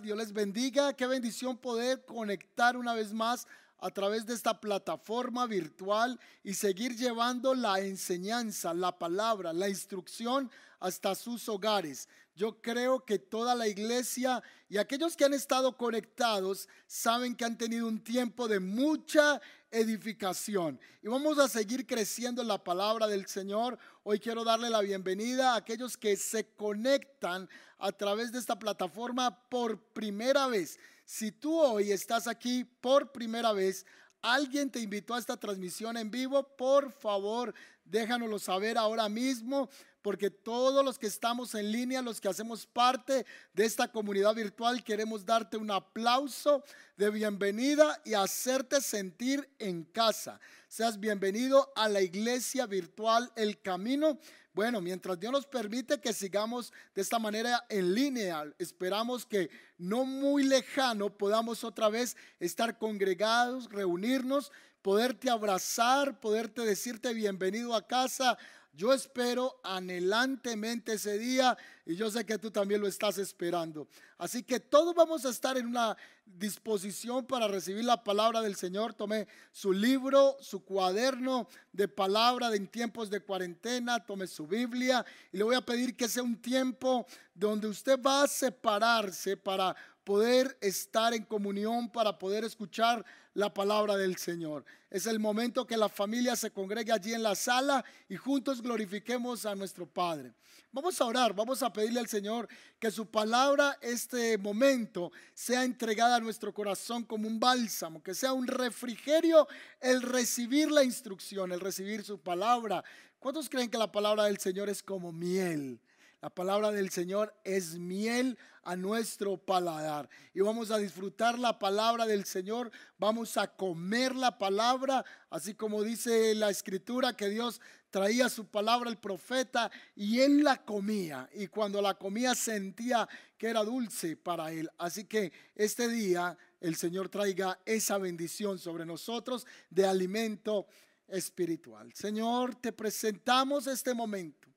Dios les bendiga. Qué bendición poder conectar una vez más a través de esta plataforma virtual y seguir llevando la enseñanza, la palabra, la instrucción hasta sus hogares. Yo creo que toda la iglesia y aquellos que han estado conectados saben que han tenido un tiempo de mucha edificación. Y vamos a seguir creciendo en la palabra del Señor. Hoy quiero darle la bienvenida a aquellos que se conectan a través de esta plataforma por primera vez. Si tú hoy estás aquí por primera vez, alguien te invitó a esta transmisión en vivo, por favor, déjanoslo saber ahora mismo porque todos los que estamos en línea, los que hacemos parte de esta comunidad virtual, queremos darte un aplauso de bienvenida y hacerte sentir en casa. Seas bienvenido a la iglesia virtual El Camino. Bueno, mientras Dios nos permite que sigamos de esta manera en línea, esperamos que no muy lejano podamos otra vez estar congregados, reunirnos, poderte abrazar, poderte decirte bienvenido a casa yo espero anhelantemente ese día y yo sé que tú también lo estás esperando. Así que todos vamos a estar en una disposición para recibir la palabra del Señor. Tome su libro, su cuaderno de palabra en tiempos de cuarentena, tome su Biblia y le voy a pedir que sea un tiempo donde usted va a separarse para poder estar en comunión, para poder escuchar la palabra del Señor. Es el momento que la familia se congregue allí en la sala y juntos glorifiquemos a nuestro Padre. Vamos a orar, vamos a pedirle al Señor que su palabra, este momento, sea entregada a nuestro corazón como un bálsamo, que sea un refrigerio el recibir la instrucción, el recibir su palabra. ¿Cuántos creen que la palabra del Señor es como miel? La palabra del Señor es miel a nuestro paladar. Y vamos a disfrutar la palabra del Señor, vamos a comer la palabra, así como dice la escritura que Dios traía su palabra al profeta y él la comía. Y cuando la comía sentía que era dulce para él. Así que este día el Señor traiga esa bendición sobre nosotros de alimento espiritual. Señor, te presentamos este momento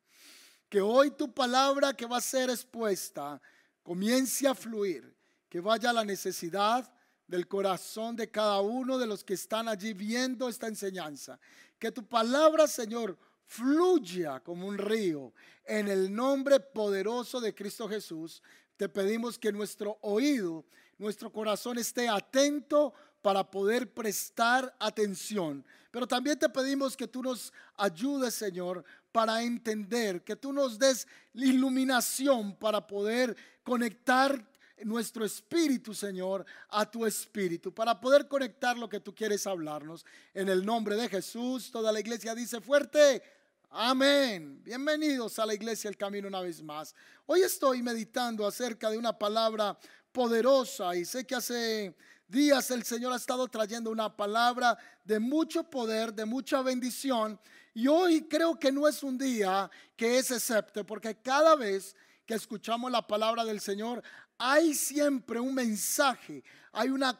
que hoy tu palabra que va a ser expuesta comience a fluir, que vaya a la necesidad del corazón de cada uno de los que están allí viendo esta enseñanza. Que tu palabra, Señor, fluya como un río. En el nombre poderoso de Cristo Jesús, te pedimos que nuestro oído, nuestro corazón esté atento para poder prestar atención. Pero también te pedimos que tú nos ayudes, Señor, para entender, que tú nos des iluminación para poder conectar nuestro espíritu, Señor, a tu espíritu, para poder conectar lo que tú quieres hablarnos. En el nombre de Jesús, toda la iglesia dice fuerte. Amén. Bienvenidos a la iglesia El Camino una vez más. Hoy estoy meditando acerca de una palabra poderosa y sé que hace días el Señor ha estado trayendo una palabra de mucho poder, de mucha bendición y hoy creo que no es un día que es excepto, porque cada vez que escuchamos la palabra del Señor, hay siempre un mensaje, hay una,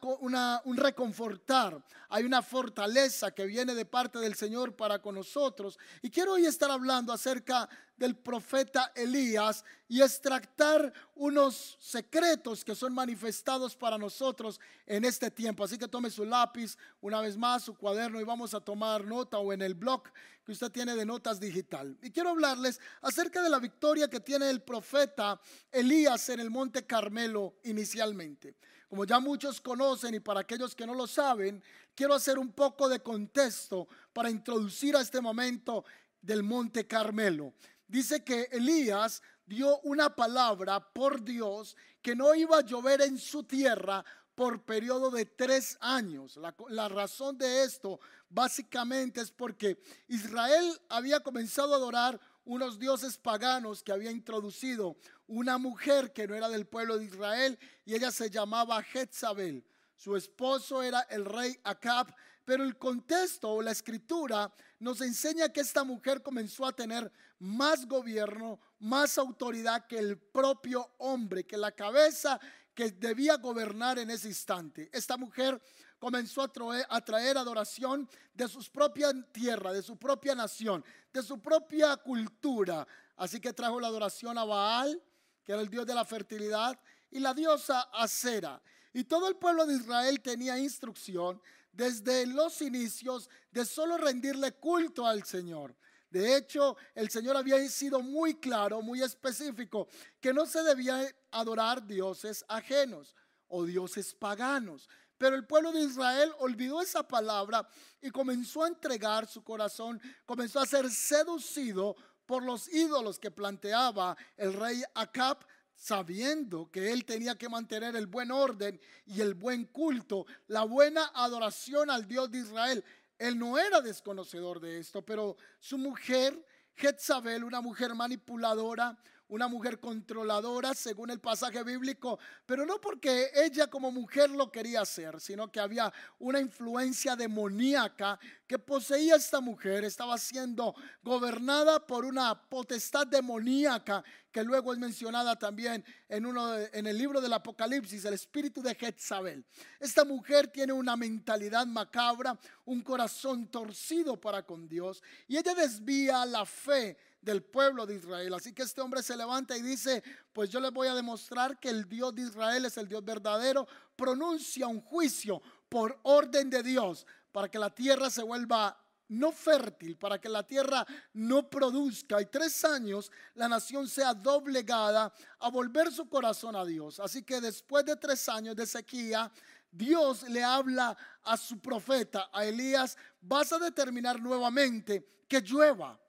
un reconfortar, hay una fortaleza que viene de parte del Señor para con nosotros. Y quiero hoy estar hablando acerca del profeta Elías y extractar unos secretos que son manifestados para nosotros en este tiempo. Así que tome su lápiz una vez más, su cuaderno y vamos a tomar nota o en el blog que usted tiene de notas digital. Y quiero hablarles acerca de la victoria que tiene el profeta Elías en el monte Carmelo inicialmente. Como ya muchos conocen y para aquellos que no lo saben, quiero hacer un poco de contexto para introducir a este momento del monte Carmelo dice que Elías dio una palabra por Dios que no iba a llover en su tierra por periodo de tres años. La, razón de esto básicamente es porque Israel había comenzado a adorar unos dioses paganos que había introducido una mujer que no era del pueblo de Israel y ella se llamaba Jezabel. Su esposo era el rey Acab, pero el contexto o la escritura nos enseña que esta mujer comenzó a tener más gobierno, más autoridad que el propio hombre, que la cabeza que debía gobernar en ese instante. Esta mujer comenzó a traer, adoración de su propia tierra, de su propia nación, de su propia cultura. Así que trajo la adoración a Baal, que era el dios de la fertilidad, y la diosa Acera. Y todo el pueblo de Israel tenía instrucción desde los inicios de solo rendirle culto al Señor. De hecho, el Señor había sido muy claro, muy específico, que no se debía adorar dioses ajenos o dioses paganos. Pero el pueblo de Israel olvidó esa palabra y comenzó a entregar su corazón, comenzó a ser seducido por los ídolos que planteaba el rey Acab, sabiendo que él tenía que mantener el buen orden y el buen culto, la buena adoración al Dios de Israel. Él no era desconocedor de esto, pero su mujer, Jezabel, una mujer manipuladora, una mujer controladora según el pasaje bíblico, pero no porque ella como mujer lo quería hacer, sino que había una influencia demoníaca que poseía esta mujer, estaba siendo gobernada por una potestad demoníaca que luego es mencionada también en, uno en el libro del Apocalipsis, el espíritu de Jezabel. Esta mujer tiene una mentalidad macabra, un corazón torcido para con Dios y ella desvía la fe del pueblo de Israel. Así que este hombre se levanta y dice, pues yo les voy a demostrar que el Dios de Israel es el Dios verdadero. Pronuncia un juicio por orden de Dios para que la tierra se vuelva no fértil, para que la tierra no produzca y tres años la nación sea doblegada a volver su corazón a Dios. Así que después de tres años de sequía, Dios le habla a su profeta, a Elías, vas a determinar nuevamente que llueva.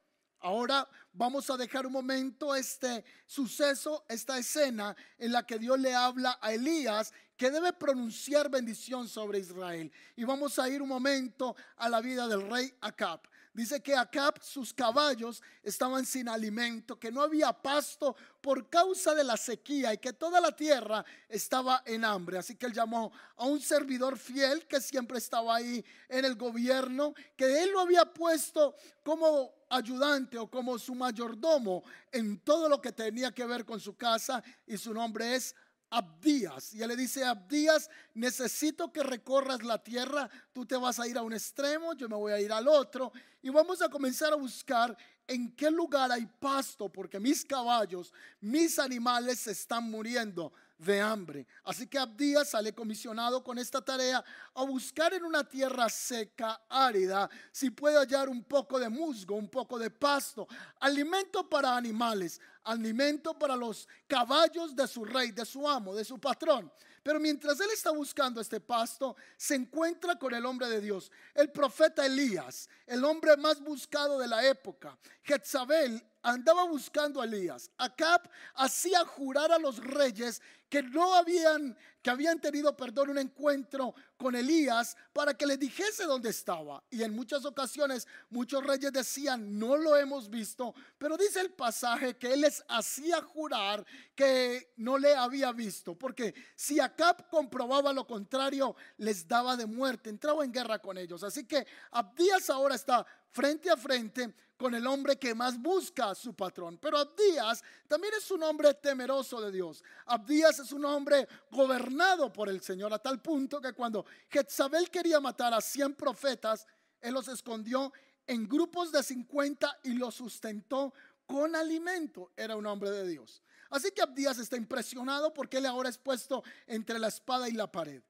Ahora vamos a dejar un momento este suceso, esta escena en la que Dios le habla a Elías que debe pronunciar bendición sobre Israel. Y vamos a ir un momento a la vida del rey Acab. Dice que Acab, sus caballos estaban sin alimento, que no había pasto por causa de la sequía y que toda la tierra estaba en hambre. Así que él llamó a un servidor fiel que siempre estaba ahí en el gobierno, que él lo había puesto como ayudante o como su mayordomo en todo lo que tenía que ver con su casa y su nombre es Abdías. Y él le dice, Abdías, necesito que recorras la tierra, tú te vas a ir a un extremo, yo me voy a ir al otro, y vamos a comenzar a buscar en qué lugar hay pasto, porque mis caballos, mis animales se están muriendo de hambre. Así que Abdías sale comisionado con esta tarea a buscar en una tierra seca, árida, si puede hallar un poco de musgo, un poco de pasto, alimento para animales, alimento para los caballos de su rey, de su amo, de su patrón. Pero mientras él está buscando este pasto, se encuentra con el hombre de Dios, el profeta Elías, el hombre más buscado de la época. Jezabel andaba buscando a Elías. Acab hacía jurar a los reyes que no habían, que habían tenido, perdón, un encuentro con Elías para que le dijese dónde estaba. Y en muchas ocasiones muchos reyes decían, no lo hemos visto, pero dice el pasaje que él les hacía jurar que no le había visto, porque si Acab comprobaba lo contrario, les daba de muerte, entraba en guerra con ellos. Así que Abdías ahora está frente a frente con el hombre que más busca a su patrón. Pero Abdías también es un hombre temeroso de Dios. Abdías es un hombre gobernado por el Señor a tal punto que cuando Jezabel quería matar a 100 profetas, él los escondió en grupos de 50 y los sustentó con alimento. Era un hombre de Dios. Así que Abdías está impresionado porque él ahora es puesto entre la espada y la pared.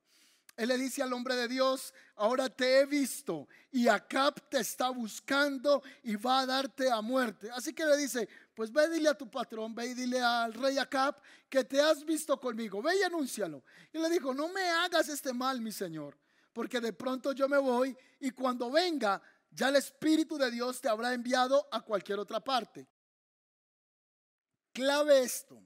Él le dice al hombre de Dios, ahora te he visto y Acab te está buscando y va a darte a muerte. Así que le dice, pues ve dile a tu patrón, ve y dile al rey Acab que te has visto conmigo, ve y anúncialo. Y le dijo, no me hagas este mal, mi señor, porque de pronto yo me voy y cuando venga, ya el Espíritu de Dios te habrá enviado a cualquier otra parte. Clave esto,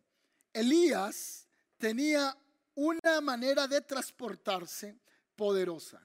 Elías tenía una manera de transportarse poderosa.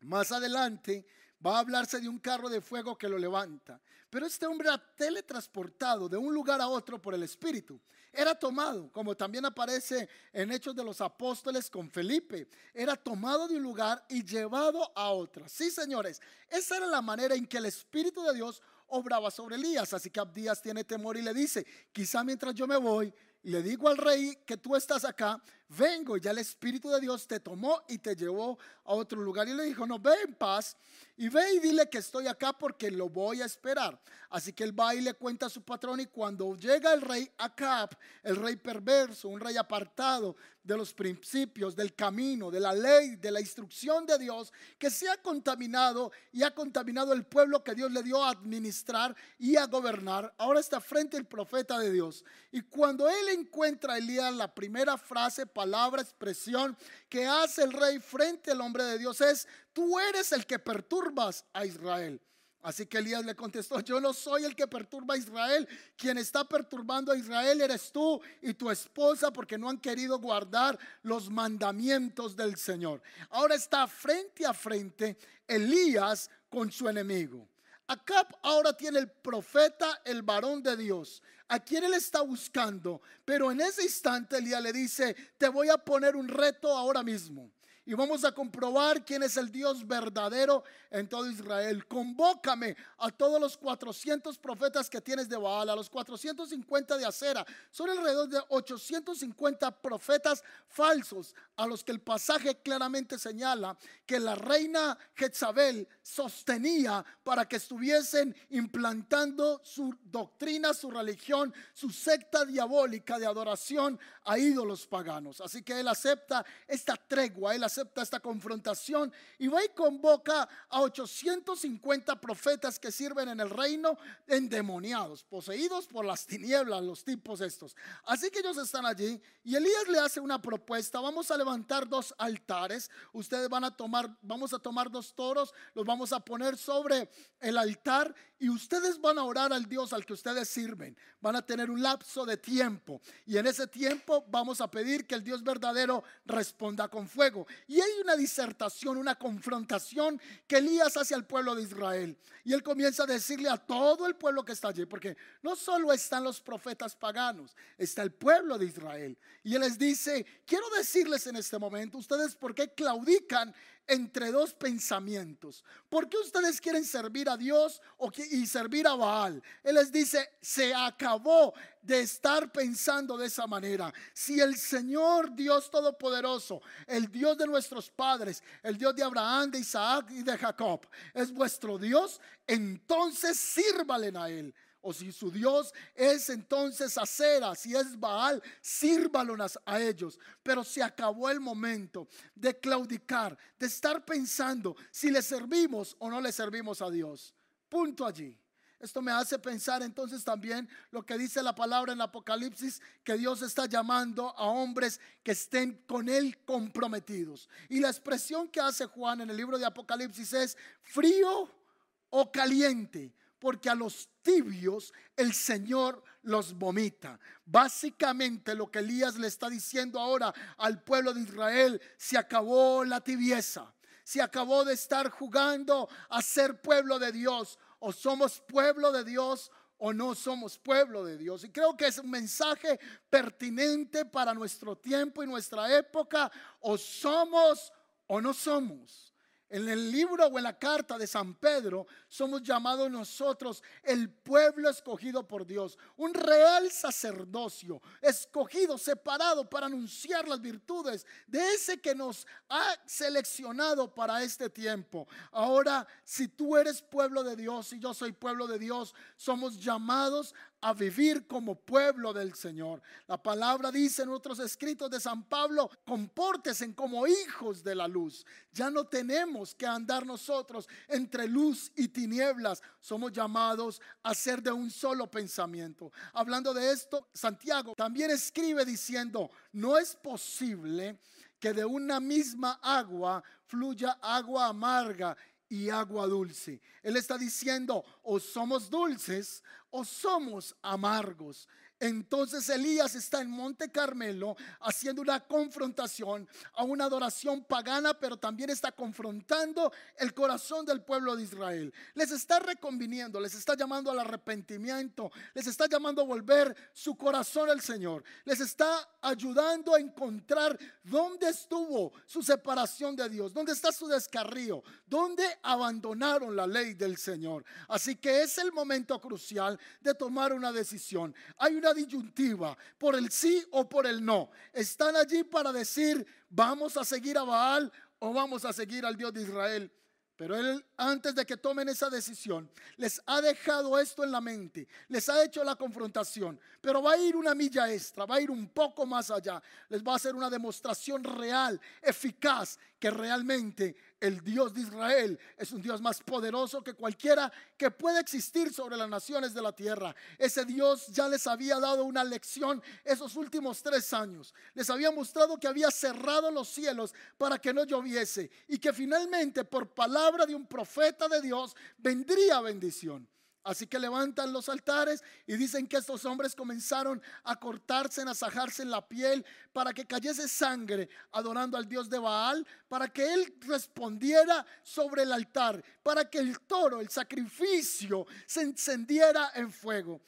Más adelante va a hablarse de un carro de fuego que lo levanta. Pero este hombre era teletransportado de un lugar a otro por el Espíritu. Era tomado, como también aparece en Hechos de los Apóstoles con Felipe. Era tomado de un lugar y llevado a otro. Sí, señores, esa era la manera en que el Espíritu de Dios obraba sobre Elías. Así que Abdías tiene temor y le dice, quizá mientras yo me voy, le digo al rey que tú estás acá, vengo. Ya el Espíritu de Dios te tomó y te llevó a otro lugar. Y le dijo, no, ve en paz y ve y dile que estoy acá porque lo voy a esperar. Así que él va y le cuenta a su patrón y cuando llega el rey Acab, el rey perverso, un rey apartado de los principios, del camino, de la ley, de la instrucción de Dios, que se ha contaminado y ha contaminado el pueblo que Dios le dio a administrar y a gobernar, ahora está frente al profeta de Dios. Y cuando él encuentra a Elías, la primera frase, palabra, expresión que hace el rey frente al hombre de Dios es, tú eres el que perturbas a Israel. Así que Elías le contestó, yo no soy el que perturba a Israel, quien está perturbando a Israel eres tú y tu esposa porque no han querido guardar los mandamientos del Señor. Ahora está frente a frente Elías con su enemigo. Acab ahora tiene el profeta, el varón de Dios, a quien él está buscando, pero en ese instante Elías le dice, te voy a poner un reto ahora mismo y vamos a comprobar quién es el Dios verdadero en todo Israel. Convócame a todos los 400 profetas que tienes de Baal, a los 450 de Acera. Son alrededor de 850 profetas falsos a los que el pasaje claramente señala que la reina Jezabel sostenía para que estuviesen implantando su doctrina, su religión, su secta diabólica de adoración a ídolos paganos. Así que él acepta esta tregua, él acepta esta confrontación y va y convoca a 850 profetas que sirven en el reino endemoniados, poseídos por las tinieblas, los tipos estos. Así que ellos están allí y Elías le hace una propuesta, vamos a levantar dos altares, ustedes van a tomar, vamos a tomar dos toros, los vamos a poner sobre el altar y ustedes van a orar al Dios al que ustedes sirven. Van a tener un lapso de tiempo y en ese tiempo vamos a pedir que el Dios verdadero responda con fuego. Y hay una disertación, una confrontación que Elías hace al pueblo de Israel. Y él comienza a decirle a todo el pueblo que está allí, porque no solo están los profetas paganos, está el pueblo de Israel. Y él les dice, quiero decirles en este momento, ustedes por qué claudican entre dos pensamientos. ¿Por qué ustedes quieren servir a Dios y servir a Baal? Él les dice, se acabó de estar pensando de esa manera. Si el Señor Dios Todopoderoso, el Dios de nuestros padres, el Dios de Abraham, de Isaac y de Jacob, es vuestro Dios, entonces sírvalen a Él. O si su Dios es entonces Acera, si es Baal, sírvalos a ellos. Pero se acabó el momento de claudicar, de estar pensando si le servimos o no le servimos a Dios. Punto allí. Esto me hace pensar entonces también lo que dice la palabra en Apocalipsis, que Dios está llamando a hombres que estén con Él comprometidos. Y la expresión que hace Juan en el libro de Apocalipsis es frío o caliente porque a los tibios el Señor los vomita. Básicamente lo que Elías le está diciendo ahora al pueblo de Israel, se acabó la tibieza, se acabó de estar jugando a ser pueblo de Dios, o somos pueblo de Dios o no somos pueblo de Dios. Y creo que es un mensaje pertinente para nuestro tiempo y nuestra época, o somos o no somos. En el libro o en la carta de San Pedro somos llamados nosotros el pueblo escogido por Dios, un real sacerdocio, escogido, separado para anunciar las virtudes de ese que nos ha seleccionado para este tiempo. Ahora, si tú eres pueblo de Dios y yo soy pueblo de Dios, somos llamados a vivir como pueblo del Señor. La palabra dice en otros escritos de San Pablo, compórtesen como hijos de la luz. Ya no tenemos que andar nosotros entre luz y tinieblas. Somos llamados a ser de un solo pensamiento. Hablando de esto, Santiago también escribe diciendo, no es posible que de una misma agua fluya agua amarga y agua dulce. Él está diciendo, o somos dulces o somos amargos. Entonces Elías está en Monte Carmelo haciendo una confrontación a una adoración pagana, pero también está confrontando el corazón del pueblo de Israel. Les está reconviniendo, les está llamando al arrepentimiento, les está llamando a volver su corazón al Señor. Les está ayudando a encontrar dónde estuvo su separación de Dios, dónde está su descarrío, dónde abandonaron la ley del Señor. Así que es el momento crucial de tomar una decisión. Hay una una disyuntiva por el sí o por el no. Están allí para decir, vamos a seguir a Baal o vamos a seguir al Dios de Israel. Pero Él, antes de que tomen esa decisión, les ha dejado esto en la mente, les ha hecho la confrontación, pero va a ir una milla extra, va a ir un poco más allá, les va a hacer una demostración real, eficaz, que realmente el Dios de Israel es un Dios más poderoso que cualquiera que pueda existir sobre las naciones de la tierra. Ese Dios ya les había dado una lección esos últimos tres años. Les había mostrado que había cerrado los cielos para que no lloviese y que finalmente por palabra de un profeta de Dios vendría bendición. Así que levantan los altares y dicen que estos hombres comenzaron a cortarse, a sajarse en la piel para que cayese sangre adorando al dios de Baal, para que él respondiera sobre el altar, para que el toro, el sacrificio, se encendiera en fuego.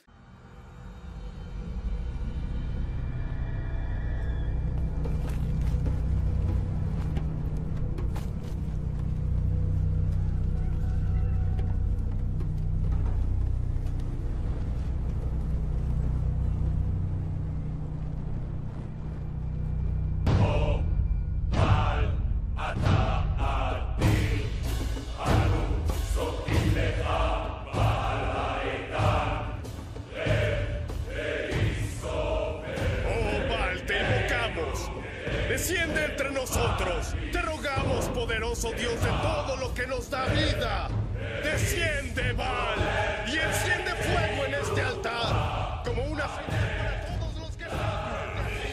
Dios de todo lo que nos da vida. Desciende, Baal, y enciende fuego en este altar, como una señal para todos los que están aquí.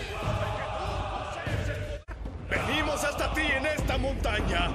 Venimos hasta ti en esta montaña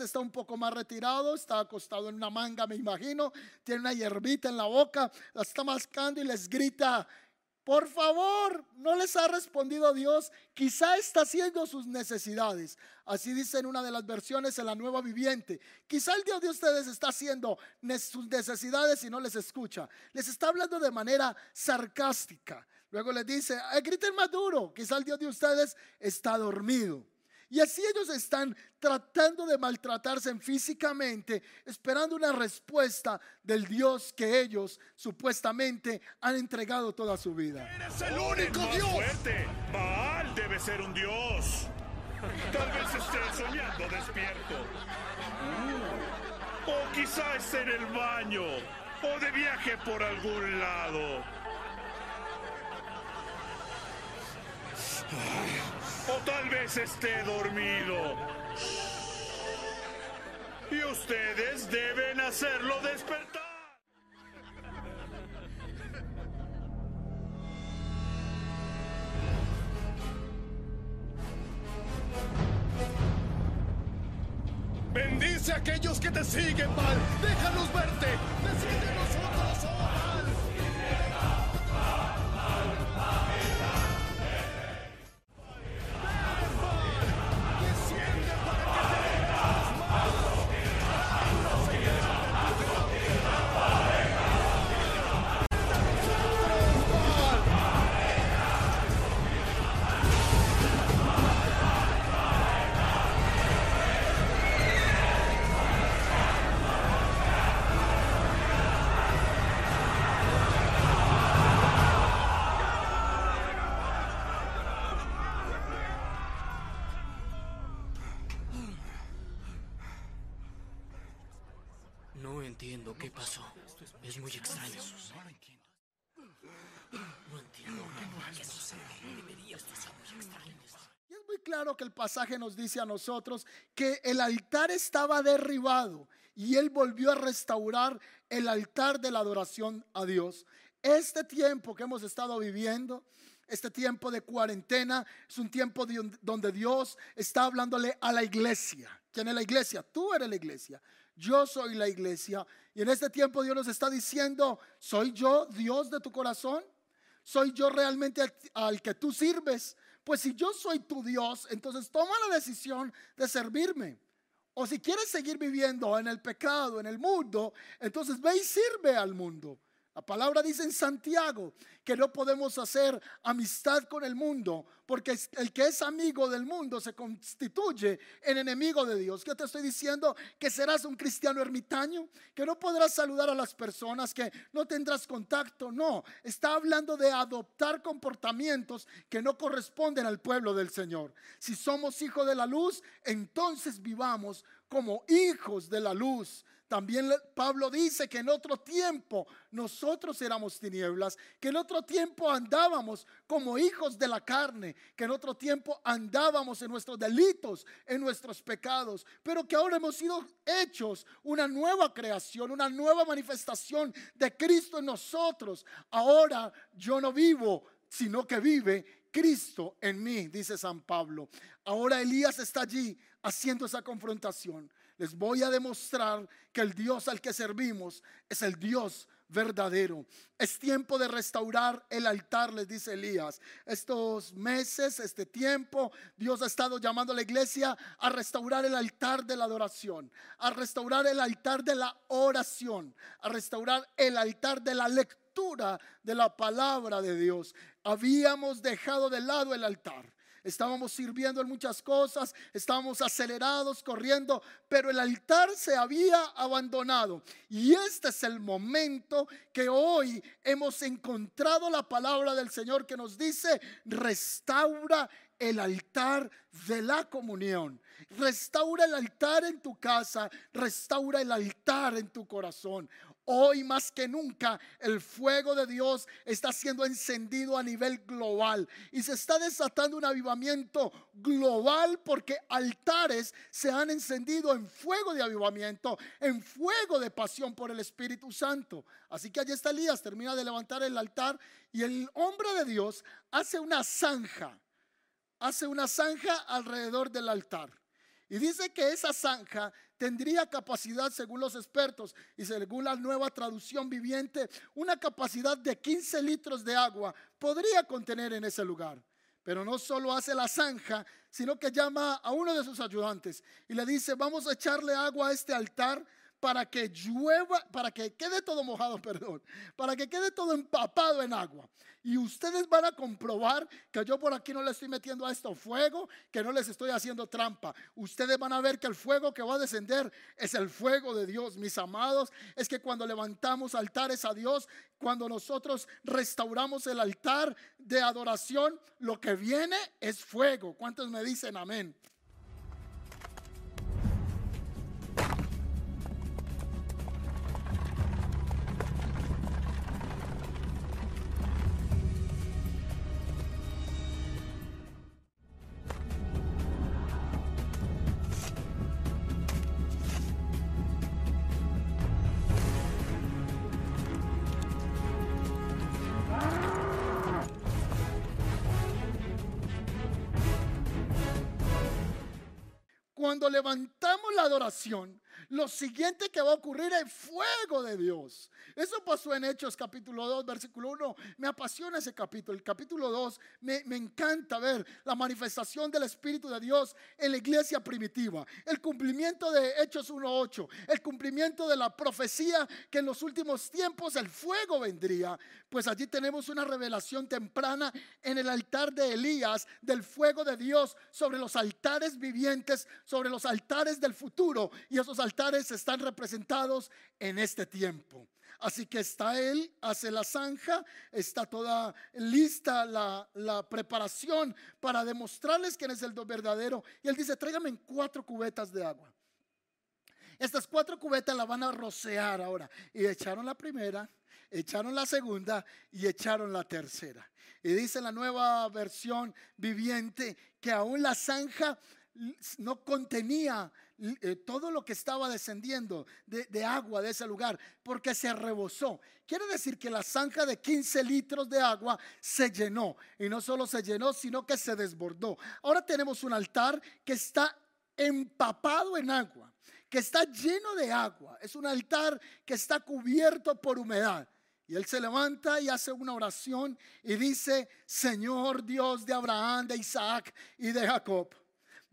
está un poco más retirado, está acostado en una manga, me imagino, tiene una hierbita en la boca, la está mascando y les grita, por favor, no les ha respondido Dios, quizá está haciendo sus necesidades. Así dice en una de las versiones en la nueva viviente. Quizá el Dios de ustedes está haciendo sus necesidades y no les escucha. Les está hablando de manera sarcástica. Luego les dice, griten más duro, quizá el Dios de ustedes está dormido. Y así ellos están tratando de maltratarse físicamente, esperando una respuesta del Dios que ellos supuestamente han entregado toda su vida. Eres el único Dios. Fuerte. Baal debe ser un Dios. Tal vez esté soñando despierto. O quizá esté en el baño. O de viaje por algún lado. O tal vez esté dormido. Y ustedes deben hacerlo despertar. Bendice a aquellos que te siguen, Val. Déjanos verte. Decide claro que el pasaje nos dice a nosotros que el altar estaba derribado y él volvió a restaurar el altar de la adoración a Dios. Este tiempo que hemos estado viviendo, este tiempo de cuarentena, es un tiempo donde Dios está hablándole a la iglesia. ¿Quién es la iglesia? Tú eres la iglesia. Yo soy la iglesia. Y en este tiempo Dios nos está diciendo, ¿soy yo Dios de tu corazón? ¿Soy yo realmente al que tú sirves? Pues si yo soy tu Dios, entonces toma la decisión de servirme. O si quieres seguir viviendo en el pecado, en el mundo, entonces ve y sirve al mundo. La palabra dice en Santiago que no podemos hacer amistad con el mundo, porque el que es amigo del mundo se constituye en enemigo de Dios. ¿Qué te estoy diciendo? Que serás un cristiano ermitaño, que no podrás saludar a las personas, que no tendrás contacto. No, está hablando de adoptar comportamientos que no corresponden al pueblo del Señor. Si somos hijos de la luz, entonces vivamos como hijos de la luz. También Pablo dice que en otro tiempo nosotros éramos tinieblas, que en otro tiempo andábamos como hijos de la carne, que en otro tiempo andábamos en nuestros delitos, en nuestros pecados, pero que ahora hemos sido hechos una nueva creación, una nueva manifestación de Cristo en nosotros. Ahora yo no vivo, sino que vive Cristo en mí, dice San Pablo. Ahora Elías está allí haciendo esa confrontación les voy a demostrar que el Dios al que servimos es el Dios verdadero. Es tiempo de restaurar el altar, les dice Elías. Estos meses, este tiempo, Dios ha estado llamando a la iglesia a restaurar el altar de la adoración, a restaurar el altar de la oración, a restaurar el altar de la lectura de la palabra de Dios. Habíamos dejado de lado el altar estábamos sirviendo en muchas cosas, estábamos acelerados, corriendo, pero el altar se había abandonado. Y este es el momento que hoy hemos encontrado la palabra del Señor que nos dice, restaura el altar de la comunión. Restaura el altar en tu casa, restaura el altar en tu corazón. Hoy más que nunca el fuego de Dios está siendo encendido a nivel global y se está desatando un avivamiento global porque altares se han encendido en fuego de avivamiento, en fuego de pasión por el Espíritu Santo. Así que allí está Elías, termina de levantar el altar y el hombre de Dios hace una zanja, hace una zanja alrededor del altar. Y dice que esa zanja tendría capacidad, según los expertos y según la nueva traducción viviente, una capacidad de 15 litros de agua podría contener en ese lugar. Pero no solo hace la zanja, sino que llama a uno de sus ayudantes y le dice, vamos a echarle agua a este altar para que llueva, para que quede todo mojado, perdón, para que quede todo empapado en agua. Y ustedes van a comprobar que yo por aquí no le estoy metiendo a esto fuego, que no les estoy haciendo trampa. Ustedes van a ver que el fuego que va a descender es el fuego de Dios, mis amados. Es que cuando levantamos altares a Dios, cuando nosotros restauramos el altar de adoración, lo que viene es fuego. ¿Cuántos me dicen amén? Cuando levantamos la adoración, lo siguiente que va a ocurrir es fuego de Dios. Eso pasó en Hechos capítulo 2, versículo 1. Me apasiona ese capítulo. El capítulo 2 me, me encanta ver la manifestación del Espíritu de Dios en la iglesia primitiva. El cumplimiento de Hechos 1.8. El cumplimiento de la profecía que en los últimos tiempos el fuego vendría. Pues allí tenemos una revelación temprana en el altar de Elías del fuego de Dios sobre los altares vivientes, sobre los altares del futuro. Y esos altares están representados en este tiempo. Así que está él, hace la zanja, está toda lista la, preparación para demostrarles quién es el verdadero. Y él dice, tráigame cuatro cubetas de agua. Estas cuatro cubetas la van a rociar ahora. Y echaron la primera, echaron la segunda y echaron la tercera. Y dice la nueva versión viviente que aún la zanja no contenía eh, todo lo que estaba descendiendo de, agua de ese lugar, porque se rebosó. Quiere decir que la zanja de 15 litros de agua se llenó. Y no solo se llenó, sino que se desbordó. Ahora tenemos un altar que está empapado en agua, que está lleno de agua. Es un altar que está cubierto por humedad. Y él se levanta y hace una oración y dice, Señor Dios de Abraham, de Isaac y de Jacob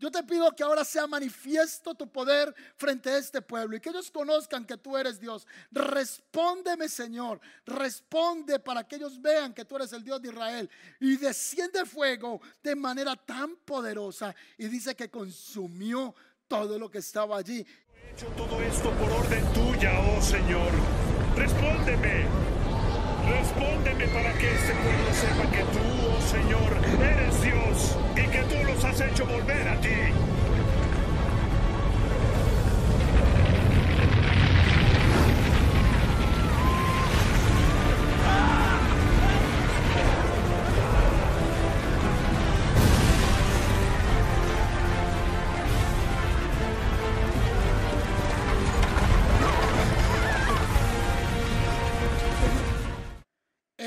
Yo te pido que ahora sea manifiesto tu poder frente a este pueblo y que ellos conozcan que tú eres Dios. Respóndeme, Señor. Responde para que ellos vean que tú eres el Dios de Israel. Y desciende fuego de manera tan poderosa. Y dice que consumió todo lo que estaba allí. He hecho todo esto por orden tuya, oh Señor. Respóndeme. Respóndeme para que este pueblo sepa que tú, oh Señor, eres Dios y que tú los has hecho volver a ti.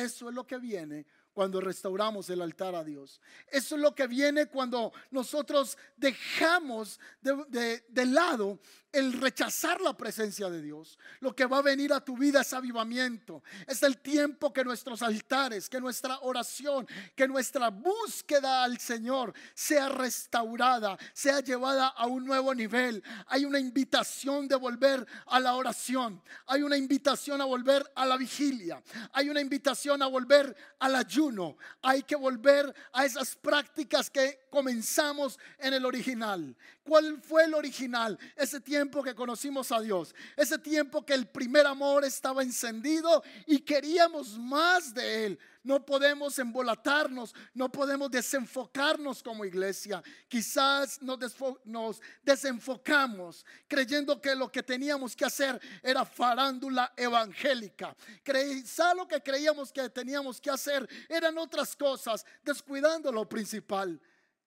Eso es lo que viene cuando restauramos el altar a Dios. Eso es lo que viene cuando nosotros dejamos de, de, lado el rechazar la presencia de Dios. Lo que va a venir a tu vida es avivamiento. Es el tiempo que nuestros altares, que nuestra oración, que nuestra búsqueda al Señor sea restaurada, sea llevada a un nuevo nivel. Hay una invitación de volver a la oración. Hay una invitación a volver a la vigilia. Hay una invitación a volver al ayuno hay que volver a esas prácticas que comenzamos en el original. ¿Cuál fue el original? Ese tiempo que conocimos a Dios. Ese tiempo que el primer amor estaba encendido y queríamos más de Él. No podemos embolatarnos, no podemos desenfocarnos como iglesia. Quizás nos, nos desenfocamos creyendo que lo que teníamos que hacer era farándula evangélica. Quizás lo que creíamos que teníamos que hacer eran otras cosas, descuidando lo principal.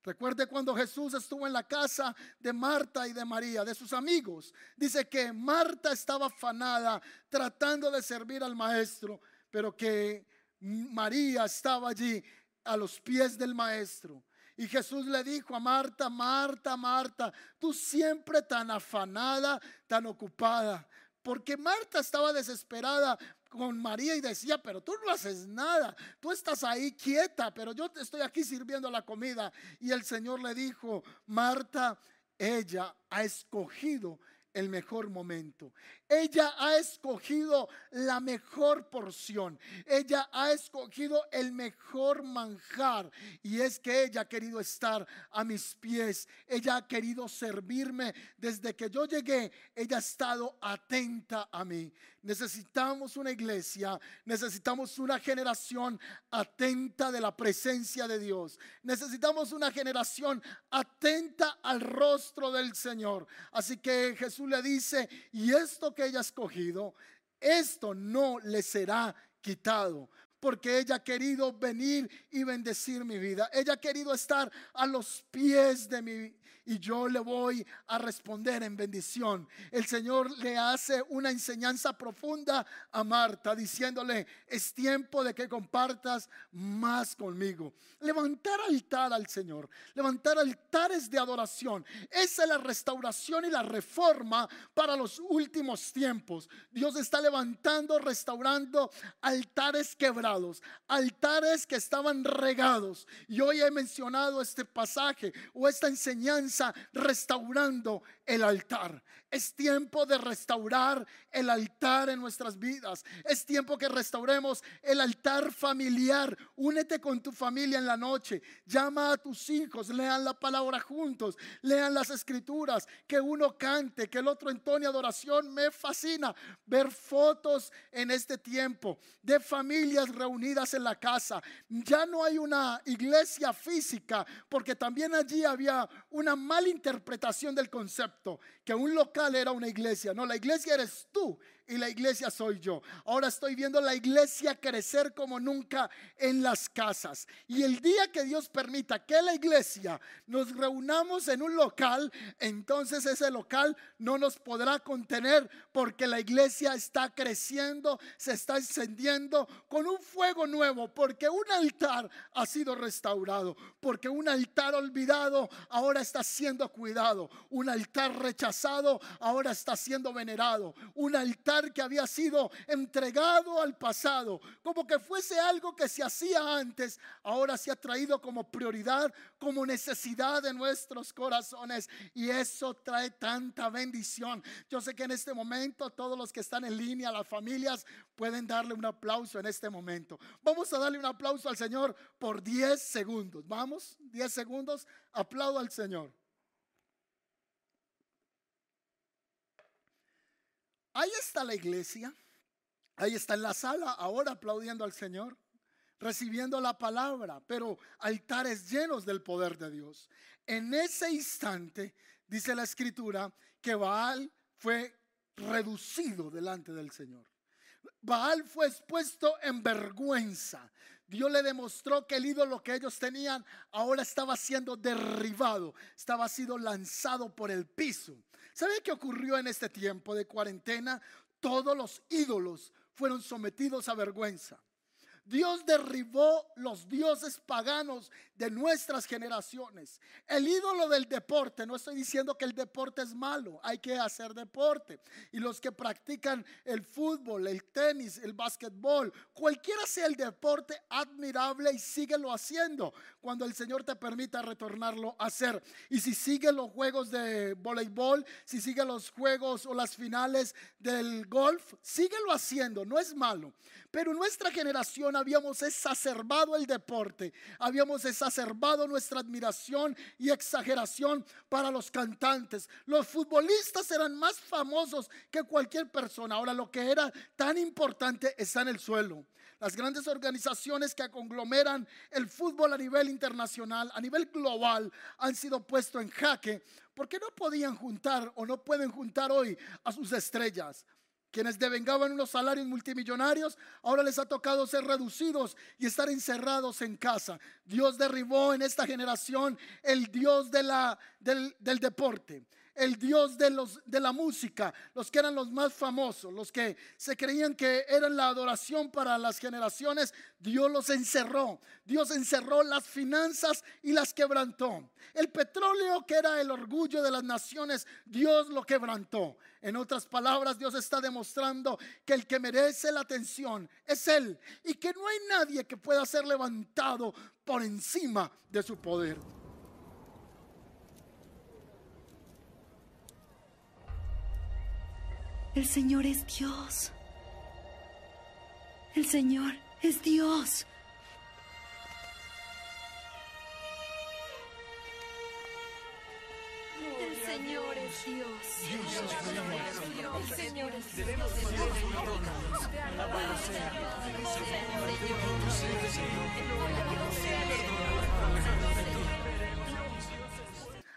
Recuerde cuando Jesús estuvo en la casa de Marta y de María, de sus amigos. Dice que Marta estaba afanada tratando de servir al maestro, pero que María estaba allí a los pies del maestro. Y Jesús le dijo a Marta, Marta, Marta, tú siempre tan afanada, tan ocupada. Porque Marta estaba desesperada con María y decía, pero tú no haces nada, tú estás ahí quieta, pero yo te estoy aquí sirviendo la comida. Y el Señor le dijo, Marta, ella ha escogido el mejor momento. Ella ha escogido la mejor porción. Ella ha escogido el mejor manjar. Y es que ella ha querido estar a mis pies. Ella ha querido servirme. Desde que yo llegué, ella ha estado atenta a mí. Necesitamos una iglesia, necesitamos una generación atenta de la presencia de Dios. Necesitamos una generación atenta al rostro del Señor. Así que Jesús le dice, y esto que ella ha escogido, esto no le será quitado. Porque ella ha querido venir y bendecir mi vida. Ella ha querido estar a los pies de mi, y yo le voy a responder en bendición. El Señor le hace una enseñanza profunda a Marta diciéndole, es tiempo de que compartas más conmigo. Levantar altar al Señor, levantar altares de adoración. Esa es la restauración y la reforma para los últimos tiempos. Dios está levantando, restaurando altares quebrados, altares que estaban regados. Y hoy he mencionado este pasaje o esta enseñanza restaurando el altar. Es tiempo de restaurar el altar en nuestras vidas. Es tiempo que restauremos el altar familiar. Únete con tu familia en la noche. Llama a tus hijos. Lean la palabra juntos. Lean las escrituras. Que uno cante, que el otro entone adoración. Me fascina ver fotos en este tiempo de familias reunidas en la casa. Ya no hay una iglesia física porque también allí había una mala interpretación del concepto, que un local era una iglesia. No, la iglesia eres tú y la iglesia soy yo. Ahora estoy viendo la iglesia crecer como nunca en las casas. Y el día que Dios permita que la iglesia nos reunamos en un local, entonces ese local no nos podrá contener porque la iglesia está creciendo, se está encendiendo con un fuego nuevo, porque un altar ha sido restaurado, porque un altar olvidado ahora está siendo cuidado, un altar rechazado ahora está siendo venerado, un altar que había sido entregado al pasado, como que fuese algo que se hacía antes, ahora se ha traído como prioridad, como necesidad de nuestros corazones. Y eso trae tanta bendición. Yo sé que en este momento todos los que están en línea, las familias, pueden darle un aplauso en este momento. Vamos a darle un aplauso al Señor por 10 segundos. Vamos, 10 segundos. Aplaudo al Señor. Ahí está la iglesia. Ahí está en la sala ahora aplaudiendo al Señor, recibiendo la palabra, pero altares llenos del poder de Dios. En ese instante, dice la escritura, que Baal fue reducido delante del Señor. Baal fue expuesto en vergüenza. Dios le demostró que el ídolo que ellos tenían ahora estaba siendo derribado, estaba siendo lanzado por el piso. ¿Sabe qué ocurrió en este tiempo de cuarentena? Todos los ídolos fueron sometidos a vergüenza. Dios derribó los dioses paganos de nuestras generaciones. El ídolo del deporte, no estoy diciendo que el deporte es malo, hay que hacer deporte. Y los que practican el fútbol, el tenis, el básquetbol, cualquiera sea el deporte, admirable y síguelo haciendo cuando el Señor te permita retornarlo a hacer. Y si sigue los juegos de voleibol, si sigue los juegos o las finales del golf, síguelo haciendo, no es malo. Pero nuestra generación habíamos exacerbado el deporte, habíamos exacerbado nuestra admiración y exageración para los cantantes. Los futbolistas eran más famosos que cualquier persona. Ahora lo que era tan importante está en el suelo. Las grandes organizaciones que conglomeran el fútbol a nivel internacional, a nivel global, han sido puestos en jaque porque no podían juntar o no pueden juntar hoy a sus estrellas. Quienes devengaban unos salarios multimillonarios, ahora les ha tocado ser reducidos y estar encerrados en casa. Dios derribó en esta generación el Dios de la, del, del deporte el Dios de, los, de la música, los que eran los más famosos, los que se creían que eran la adoración para las generaciones, Dios los encerró. Dios encerró las finanzas y las quebrantó. El petróleo que era el orgullo de las naciones, Dios lo quebrantó. En otras palabras, Dios está demostrando que el que merece la atención es Él y que no hay nadie que pueda ser levantado por encima de su poder. El Señor es Dios. El Señor es Dios. El Señor es Dios. El es Dios.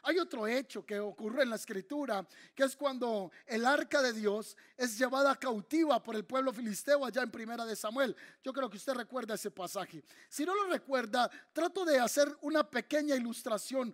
Hay otro hecho que ocurre en la escritura, que es cuando el arca de Dios es llevada cautiva por el pueblo filisteo allá en Primera de Samuel. Yo creo que usted recuerda ese pasaje. Si no lo recuerda, trato de hacer una pequeña ilustración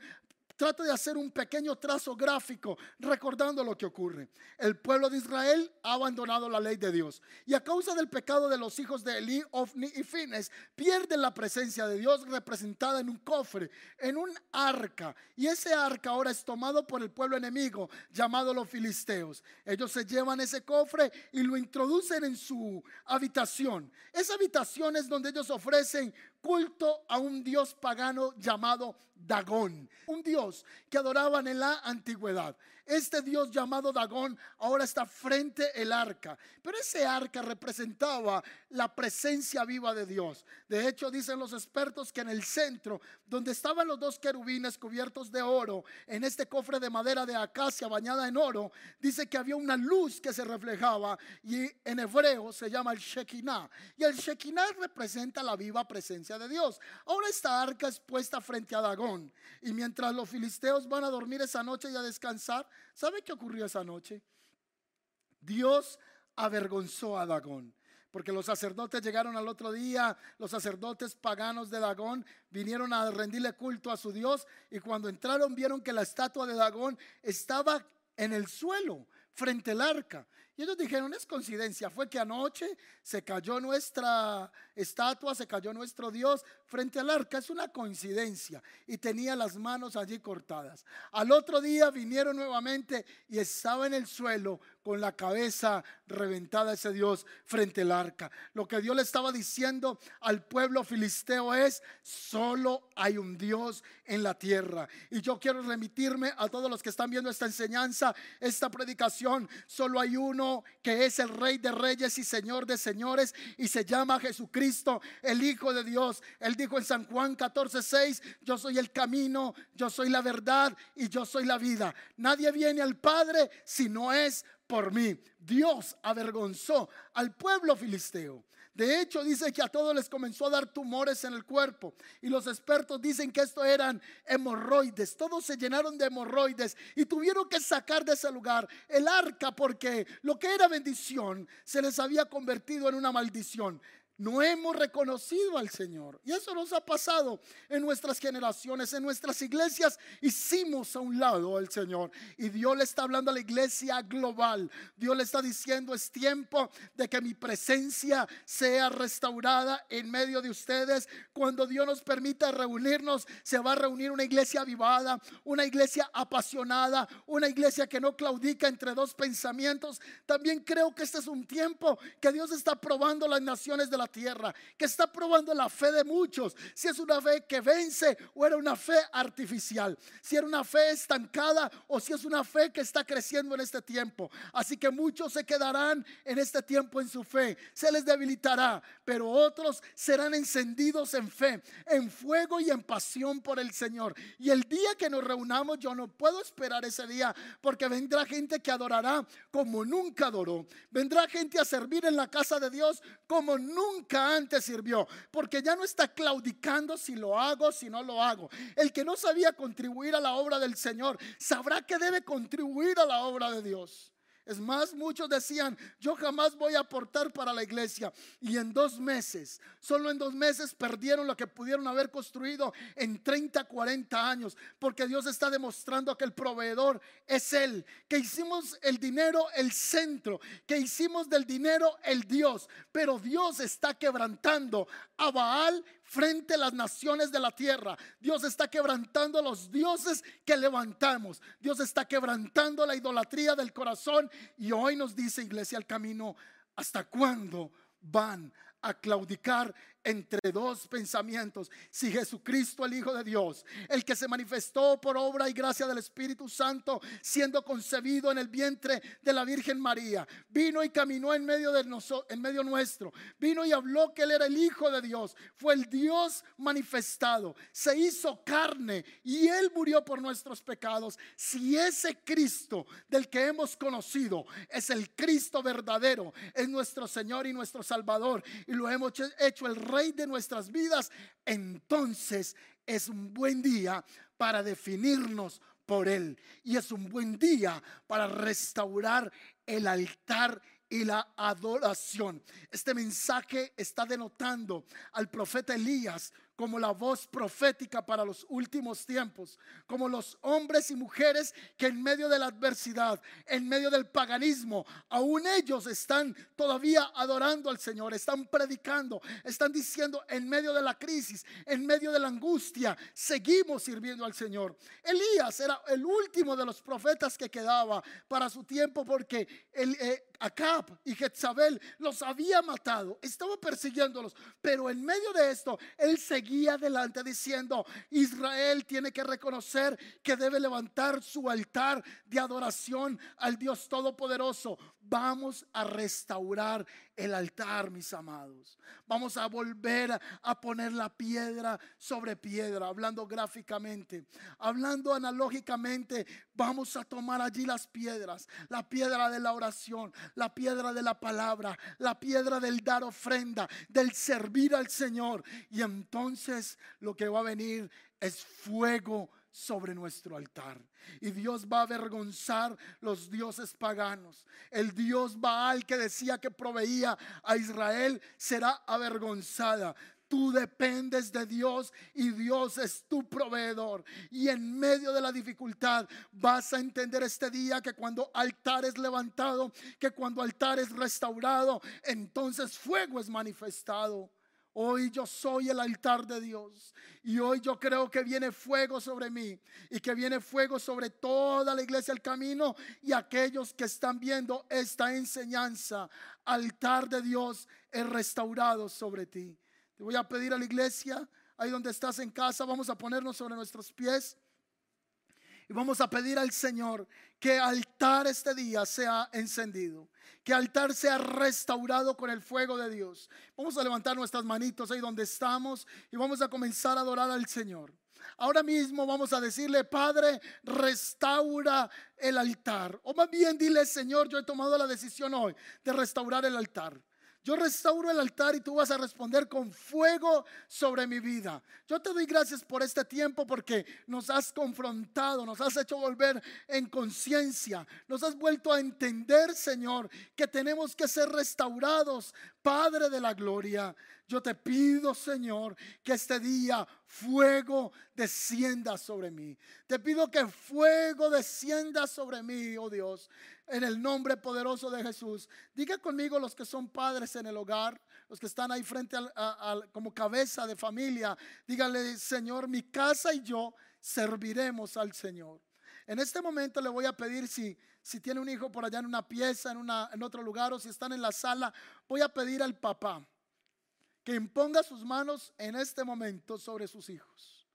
Trato de hacer un pequeño trazo gráfico recordando lo que ocurre. El pueblo de Israel ha abandonado la ley de Dios y a causa del pecado de los hijos de Eli, Ofni y Fines pierden la presencia de Dios representada en un cofre, en un arca. Y ese arca ahora es tomado por el pueblo enemigo llamado los filisteos. Ellos se llevan ese cofre y lo introducen en su habitación. Esa habitación es donde ellos ofrecen culto a un dios pagano llamado Dagón, un dios que adoraban en la antigüedad. Este Dios llamado Dagón ahora está frente el arca. Pero ese arca representaba la presencia viva de Dios. De hecho, dicen los expertos que en el centro, donde estaban los dos querubines cubiertos de oro, en este cofre de madera de acacia bañada en oro, dice que había una luz que se reflejaba y en hebreo se llama el Shekinah. Y el Shekinah representa la viva presencia de Dios. Ahora esta arca es puesta frente a Dagón. Y mientras los filisteos van a dormir esa noche y a descansar, ¿Sabe qué ocurrió esa noche? Dios avergonzó a Dagón. Porque los sacerdotes llegaron al otro día, los sacerdotes paganos de Dagón vinieron a rendirle culto a su Dios y cuando entraron vieron que la estatua de Dagón estaba en el suelo frente al arca. Y ellos dijeron, es coincidencia, fue que anoche se cayó nuestra estatua, se cayó nuestro Dios frente al arca, es una coincidencia. Y tenía las manos allí cortadas. Al otro día vinieron nuevamente y estaba en el suelo con la cabeza reventada ese Dios frente al arca. Lo que Dios le estaba diciendo al pueblo filisteo es, solo hay un Dios en la tierra. Y yo quiero remitirme a todos los que están viendo esta enseñanza, esta predicación. Solo hay uno que es el Rey de Reyes y Señor de Señores y se llama Jesucristo, el Hijo de Dios. Él dijo en San Juan 14, 6, yo soy el camino, yo soy la verdad y yo soy la vida. Nadie viene al Padre si no es por mí. Dios avergonzó al pueblo filisteo. De hecho, dice que a todos les comenzó a dar tumores en el cuerpo. Y los expertos dicen que esto eran hemorroides. Todos se llenaron de hemorroides y tuvieron que sacar de ese lugar el arca porque lo que era bendición se les había convertido en una maldición no hemos reconocido al Señor. Y eso nos ha pasado en nuestras generaciones, en nuestras iglesias. Hicimos a un lado al Señor. Y Dios le está hablando a la iglesia global. Dios le está diciendo, es tiempo de que mi presencia sea restaurada en medio de ustedes. Cuando Dios nos permita reunirnos, se va a reunir una iglesia avivada, una iglesia apasionada, una iglesia que no claudica entre dos pensamientos. También creo que este es un tiempo que Dios está probando las naciones de la tierra, que está probando la fe de muchos, si es una fe que vence o era una fe artificial, si era una fe estancada o si es una fe que está creciendo en este tiempo. Así que muchos se quedarán en este tiempo en su fe, se les debilitará, pero otros serán encendidos en fe, en fuego y en pasión por el Señor. Y el día que nos reunamos, yo no puedo esperar ese día, porque vendrá gente que adorará como nunca adoró, vendrá gente a servir en la casa de Dios como nunca nunca antes sirvió, porque ya no está claudicando si lo hago, si no lo hago. El que no sabía contribuir a la obra del Señor, sabrá que debe contribuir a la obra de Dios. Es más, muchos decían, yo jamás voy a aportar para la iglesia. Y en dos meses, solo en dos meses perdieron lo que pudieron haber construido en 30, 40 años. Porque Dios está demostrando que el proveedor es Él. Que hicimos el dinero el centro. Que hicimos del dinero el Dios. Pero Dios está quebrantando a Baal frente a las naciones de la tierra. Dios está quebrantando los dioses que levantamos. Dios está quebrantando la idolatría del corazón. Y hoy nos dice Iglesia al Camino, ¿hasta cuándo van a claudicar entre dos pensamientos. Si Jesucristo, el Hijo de Dios, el que se manifestó por obra y gracia del Espíritu Santo, siendo concebido en el vientre de la Virgen María, vino y caminó en medio, de nosotros, en medio nuestro, vino y habló que Él era el Hijo de Dios, fue el Dios manifestado, se hizo carne y Él murió por nuestros pecados. Si ese Cristo del que hemos conocido es el Cristo verdadero, es nuestro Señor y nuestro Salvador, y lo hemos hecho el de nuestras vidas, entonces es un buen día para definirnos por Él. Y es un buen día para restaurar el altar y la adoración. Este mensaje está denotando al profeta Elías como la voz profética para los últimos tiempos, como los hombres y mujeres que en medio de la adversidad, en medio del paganismo, aún ellos están todavía adorando al Señor, están predicando, están diciendo en medio de la crisis, en medio de la angustia, seguimos sirviendo al Señor. Elías era el último de los profetas que quedaba para su tiempo porque eh, Acab y Jezabel los había matado, estaba persiguiéndolos, pero en medio de esto él seguía adelante diciendo, Israel tiene que reconocer que debe levantar su altar de adoración al Dios Todopoderoso. Vamos a restaurar el altar, mis amados. Vamos a volver a poner la piedra sobre piedra, hablando gráficamente, hablando analógicamente. Vamos a tomar allí las piedras, la piedra de la oración, la piedra de la palabra, la piedra del dar ofrenda, del servir al Señor. Y entonces lo que va a venir es fuego sobre nuestro altar. Y Dios va a avergonzar los dioses paganos. El Dios Baal que decía que proveía a Israel será avergonzada. Tú dependes de Dios y Dios es tu proveedor. Y en medio de la dificultad vas a entender este día que cuando altar es levantado, que cuando altar es restaurado, entonces fuego es manifestado. Hoy yo soy el altar de Dios y hoy yo creo que viene fuego sobre mí y que viene fuego sobre toda la iglesia del camino y aquellos que están viendo esta enseñanza. Altar de Dios es restaurado sobre ti. Te voy a pedir a la iglesia, ahí donde estás en casa, vamos a ponernos sobre nuestros pies. Y vamos a pedir al Señor que altar este día sea encendido, que altar sea restaurado con el fuego de Dios. Vamos a levantar nuestras manitos ahí donde estamos y vamos a comenzar a adorar al Señor. Ahora mismo vamos a decirle, Padre, restaura el altar. O más bien dile, Señor, yo he tomado la decisión hoy de restaurar el altar. Yo restauro el altar y tú vas a responder con fuego sobre mi vida. Yo te doy gracias por este tiempo porque nos has confrontado, nos has hecho volver en conciencia, nos has vuelto a entender, Señor, que tenemos que ser restaurados, Padre de la gloria. Yo te pido, Señor, que este día fuego descienda sobre mí. Te pido que fuego descienda sobre mí, oh Dios en el nombre poderoso de Jesús. Diga conmigo los que son padres en el hogar, los que están ahí frente al, como cabeza de familia. Dígale, Señor, mi casa y yo serviremos al Señor. En este momento le voy a pedir si, si tiene un hijo por allá en una pieza, en, una, en otro lugar o si están en la sala, voy a pedir al papá que imponga sus manos en este momento sobre sus hijos.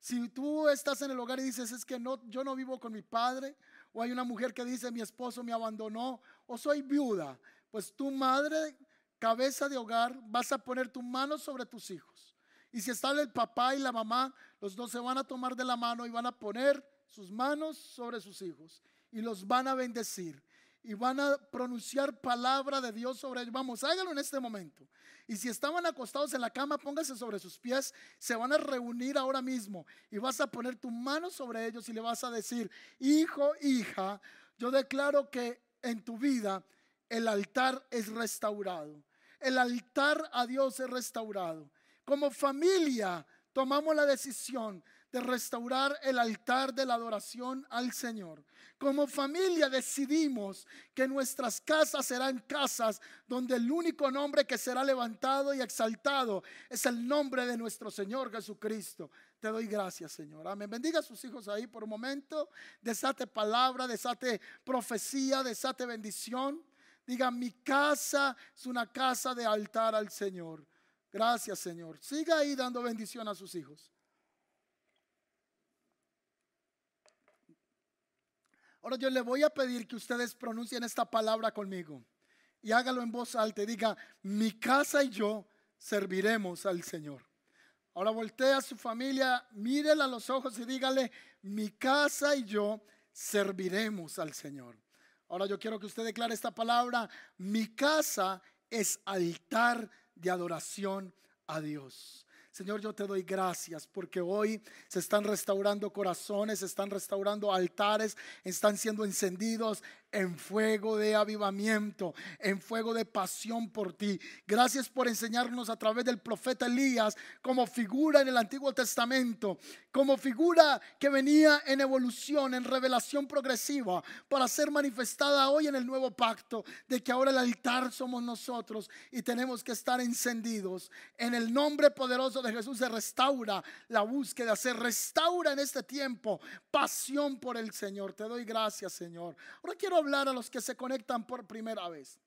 Si tú estás en el hogar y dices, es que no, yo no vivo con mi padre, o hay una mujer que dice, mi esposo me abandonó, o soy viuda, pues tu madre, cabeza de hogar, vas a poner tu mano sobre tus hijos. Y si está el papá y la mamá, los dos se van a tomar de la mano y van a poner sus manos sobre sus hijos y los van a bendecir y van a pronunciar palabra de Dios sobre ellos. Vamos, hágalo en este momento. Y si estaban acostados en la cama, póngase sobre sus pies. Se van a reunir ahora mismo y vas a poner tu mano sobre ellos y le vas a decir, hijo, hija, yo declaro que en tu vida el altar es restaurado. El altar a Dios es restaurado. Como familia tomamos la decisión de restaurar el altar de la adoración al Señor. Como familia decidimos que nuestras casas serán casas donde el único nombre que será levantado y exaltado es el nombre de nuestro Señor Jesucristo. Te doy gracias, Señor. Amén. Bendiga a sus hijos ahí por un momento. Desate palabra, desate profecía, desate bendición. Diga, mi casa es una casa de altar al Señor. Gracias, Señor. Siga ahí dando bendición a sus hijos. Ahora yo le voy a pedir que ustedes pronuncien esta palabra conmigo y hágalo en voz alta y diga, mi casa y yo serviremos al Señor. Ahora voltea a su familia, mírela a los ojos y dígale, mi casa y yo serviremos al Señor. Ahora yo quiero que usted declare esta palabra, mi casa es altar de adoración a Dios. Señor, yo te doy gracias porque hoy se están restaurando corazones, se están restaurando altares, están siendo encendidos en fuego de avivamiento, en fuego de pasión por ti. Gracias por enseñarnos a través del profeta Elías como figura en el Antiguo Testamento, como figura que venía en evolución, en revelación progresiva, para ser manifestada hoy en el nuevo pacto, de que ahora el altar somos nosotros y tenemos que estar encendidos. En el nombre poderoso de Jesús se restaura la búsqueda, se restaura en este tiempo pasión por el Señor. Te doy gracias, Señor. Ahora quiero hablar a los que se conectan por primera vez.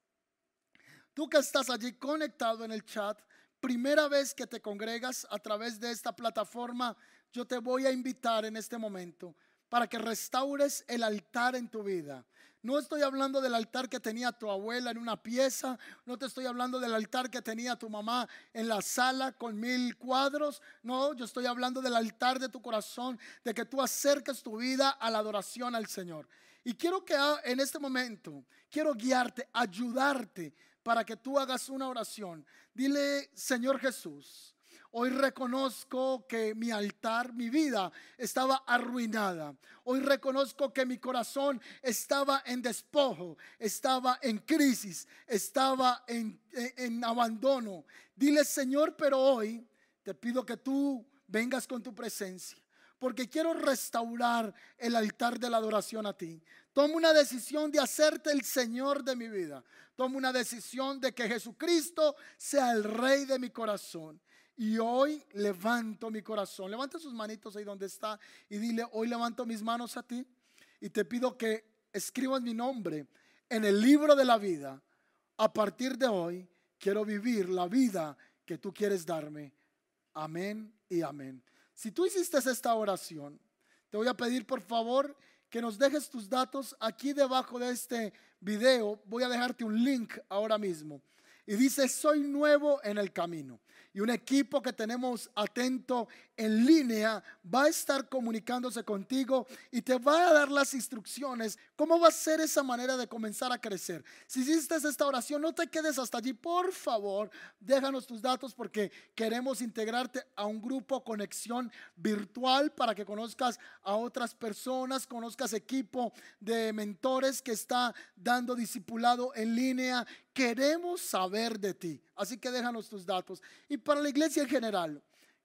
Tú que estás allí conectado en el chat, primera vez que te congregas a través de esta plataforma, yo te voy a invitar en este momento para que restaures el altar en tu vida. No estoy hablando del altar que tenía tu abuela en una pieza, no te estoy hablando del altar que tenía tu mamá en la sala con mil cuadros, no, yo estoy hablando del altar de tu corazón, de que tú acerques tu vida a la adoración al Señor. Y quiero que en este momento, quiero guiarte, ayudarte para que tú hagas una oración. Dile, Señor Jesús, Hoy reconozco que mi altar, mi vida estaba arruinada. Hoy reconozco que mi corazón estaba en despojo, estaba en crisis, estaba en, en, abandono. Dile, Señor, pero hoy te pido que tú vengas con tu presencia porque quiero restaurar el altar de la adoración a ti. Tomo una decisión de hacerte el Señor de mi vida. Tomo una decisión de que Jesucristo sea el Rey de mi corazón. Y hoy levanto mi corazón. Levanta sus manitos ahí donde está y dile, hoy levanto mis manos a ti y te pido que escribas mi nombre en el libro de la vida. A partir de hoy quiero vivir la vida que tú quieres darme. Amén y amén. Si tú hiciste esta oración, te voy a pedir por favor que nos dejes tus datos aquí debajo de este video. Voy a dejarte un link ahora mismo. Y dice, soy nuevo en el camino y un equipo que tenemos atento en línea va a estar comunicándose contigo y te va a dar las instrucciones. ¿Cómo va a ser esa manera de comenzar a crecer? Si hiciste esta oración, no te quedes hasta allí. Por favor, déjanos tus datos porque queremos integrarte a un grupo conexión virtual para que conozcas a otras personas, conozcas equipo de mentores que está dando discipulado en línea. Queremos saber de ti. Así que déjanos tus datos. Y para la iglesia en general,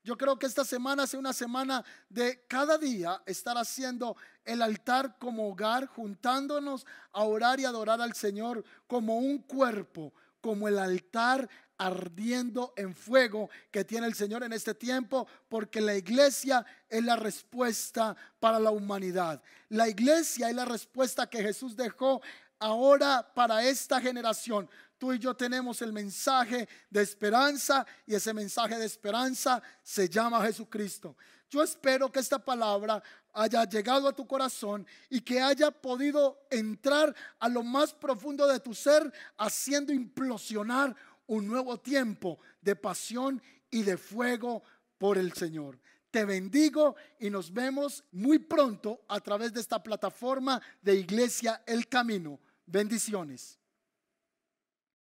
yo creo que esta semana sea una semana de cada día estar haciendo el altar como hogar, juntándonos a orar y adorar al Señor como un cuerpo, como el altar ardiendo en fuego que tiene el Señor en este tiempo, porque la iglesia es la respuesta para la humanidad. La iglesia es la respuesta que Jesús dejó ahora para esta generación tú y yo tenemos el mensaje de esperanza y ese mensaje de esperanza se llama Jesucristo. Yo espero que esta palabra haya llegado a tu corazón y que haya podido entrar a lo más profundo de tu ser, haciendo implosionar un nuevo tiempo de pasión y de fuego por el Señor. Te bendigo y nos vemos muy pronto a través de esta plataforma de Iglesia El Camino. Bendiciones.